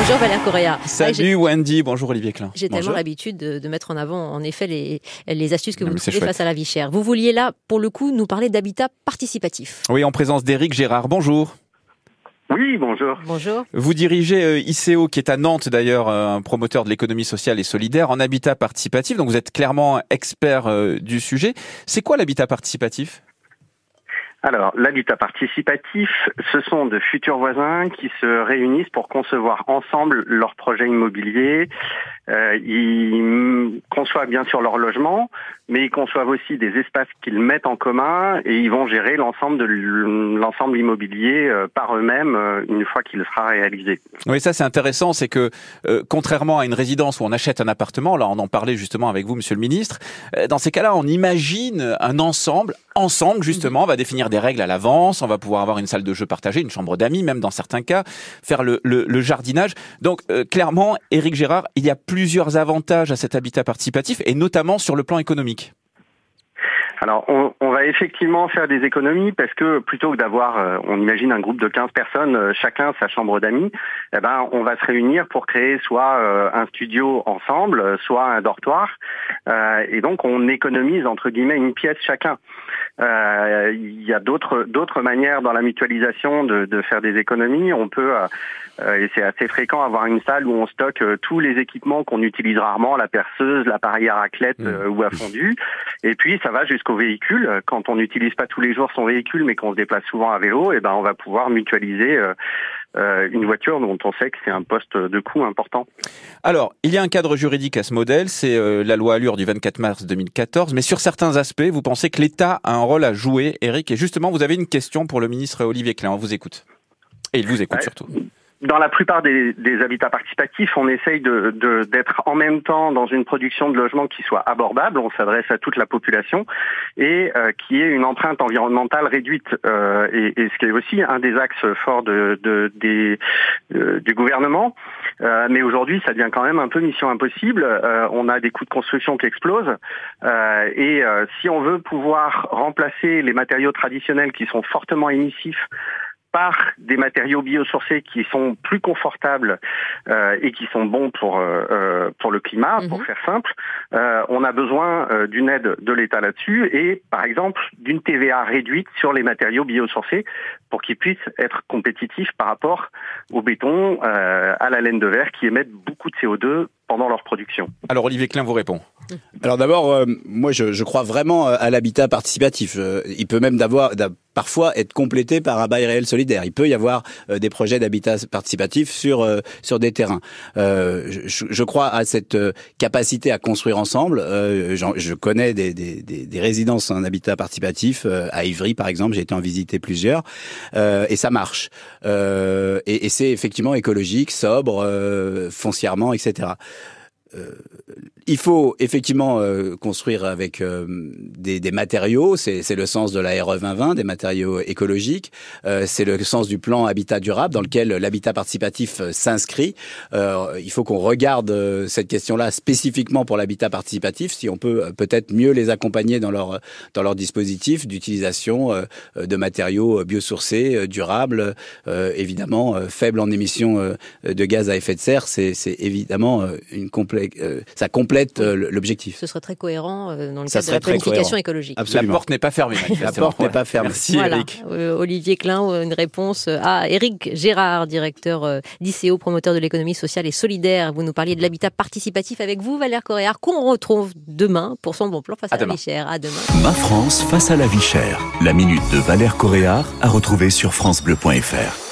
Bonjour Valère Correa. Salut Wendy, bonjour Olivier Klein. J'ai tellement l'habitude de, de mettre en avant, en effet, les, les astuces que Non, vous trouvez face à la vie chère. Vous vouliez là, pour le coup, nous parler d'habitat participatif. Oui, en présence d'Éric Gérard, bonjour. Oui, bonjour. Bonjour. Vous dirigez euh, ICO, qui est à Nantes d'ailleurs, euh, un promoteur de l'économie sociale et solidaire en habitat participatif, donc vous êtes clairement expert euh, du sujet. C'est quoi l'habitat participatif? Alors, l'habitat participatif, ce sont de futurs voisins qui se réunissent pour concevoir ensemble leur projet immobilier. Euh, ils conçoivent bien sûr leur logement, mais ils conçoivent aussi des espaces qu'ils mettent en commun et ils vont gérer l'ensemble de l'ensemble immobilier euh, par eux-mêmes euh, une fois qu'il sera réalisé. Oui, ça c'est intéressant, c'est que euh, contrairement à une résidence où on achète un appartement, là on en parlait justement avec vous, Monsieur le Ministre, euh, dans ces cas-là on imagine un ensemble, ensemble justement, on va définir des règles à l'avance, on va pouvoir avoir une salle de jeu partagée, une chambre d'amis, même dans certains cas, faire le, le- le jardinage. Donc euh, clairement, Éric Gérard, il y a plusieurs avantages à cet habitat participatif, et notamment sur le plan économique. Alors, on, va effectivement faire des économies parce que plutôt que d'avoir, euh, on imagine un groupe de 15 personnes, euh, chacun sa chambre d'amis, eh ben, on va se réunir pour créer soit euh, un studio ensemble, soit un dortoir, et donc on économise entre guillemets une pièce chacun. Euh, Il y a d'autres d'autres manières dans la mutualisation de, de faire des économies. On peut euh, euh, et c'est assez fréquent avoir une salle où on stocke euh, tous les équipements qu'on utilise rarement, la perceuse, l'appareil à raclette Mmh. euh, ou à fondu. Et puis ça va jusqu'au véhicule. Quand on n'utilise pas tous les jours son véhicule, mais qu'on se déplace souvent à vélo, et ben on va pouvoir mutualiser euh, une voiture dont on sait que c'est un poste de coût important. Alors, il y a un cadre juridique à ce modèle, c'est euh, la loi Allure du 24 mars 2014, mais sur certains aspects, vous pensez que l'État a un rôle à jouer, Eric, et justement, vous avez une question pour le ministre Olivier Klein, on vous écoute. Et il vous écoute Ouais. surtout. Dans la plupart des, des habitats participatifs, on essaye de d'être en même temps dans une production de logements qui soit abordable, on s'adresse à toute la population, et euh, qui ait une empreinte environnementale réduite. Euh, et, et ce qui est aussi un des axes forts de, de- des, euh, du gouvernement. Euh, mais aujourd'hui, ça devient quand même un peu mission impossible. Euh, on a des coûts de construction qui explosent. Et si on veut pouvoir remplacer les matériaux traditionnels qui sont fortement émissifs par des matériaux biosourcés qui sont plus confortables euh, et qui sont bons pour euh, euh, pour le climat, pour Mhm. faire simple, euh, on a besoin d'une aide de l'État là-dessus et par exemple d'une TVA réduite sur les matériaux biosourcés pour qu'ils puissent être compétitifs par rapport au béton, euh, à la laine de verre qui émettent beaucoup de CO2 pendant leur production. Alors, Olivier Klein vous répond. Alors d'abord, euh, moi je, je crois vraiment euh, à l'habitat participatif. Euh, il peut même d'avoir d'a- parfois être complété par un bail réel solidaire. Il peut y avoir euh, des projets d'habitat participatif sur euh, sur des terrains. Euh, je, je crois à cette euh, capacité à construire ensemble. Euh, je connais des, des, des, des résidences en habitat participatif euh, à Ivry par exemple. J'ai été en visiter plusieurs euh, et ça marche. Euh, et et c'est effectivement écologique, sobre, euh, foncièrement, etc. Euh, il faut effectivement euh, construire avec euh, des, des matériaux, c'est le sens de la RE 2020, des matériaux écologiques, Euh, c'est le sens du plan habitat durable dans lequel l'habitat participatif euh, s'inscrit. Il faut qu'on regarde cette question-là spécifiquement pour l'habitat participatif, si on peut peut-être mieux les accompagner dans leur dans leur dispositif d'utilisation de matériaux biosourcés, durables, évidemment faibles en émissions de gaz à effet de serre. C'est évidemment une complète, ça complète euh, l'objectif. Ce serait très cohérent euh, dans le Ça cadre de la planification cohérent. écologique. La porte n'est pas fermée. La porte n'est pas fermée. Merci, Voilà. Eric. Euh, Olivier Klein, euh, une réponse à Éric Gérard, directeur euh, d'ICO, promoteur de l'économie sociale et solidaire. Vous nous parliez de l'habitat participatif avec vous, Valère Correa, qu'on retrouve demain pour son bon plan face à, À la vie chère. À demain. Ma France face à la vie chère. La minute de Valère Coréard à retrouver sur francebleu.fr.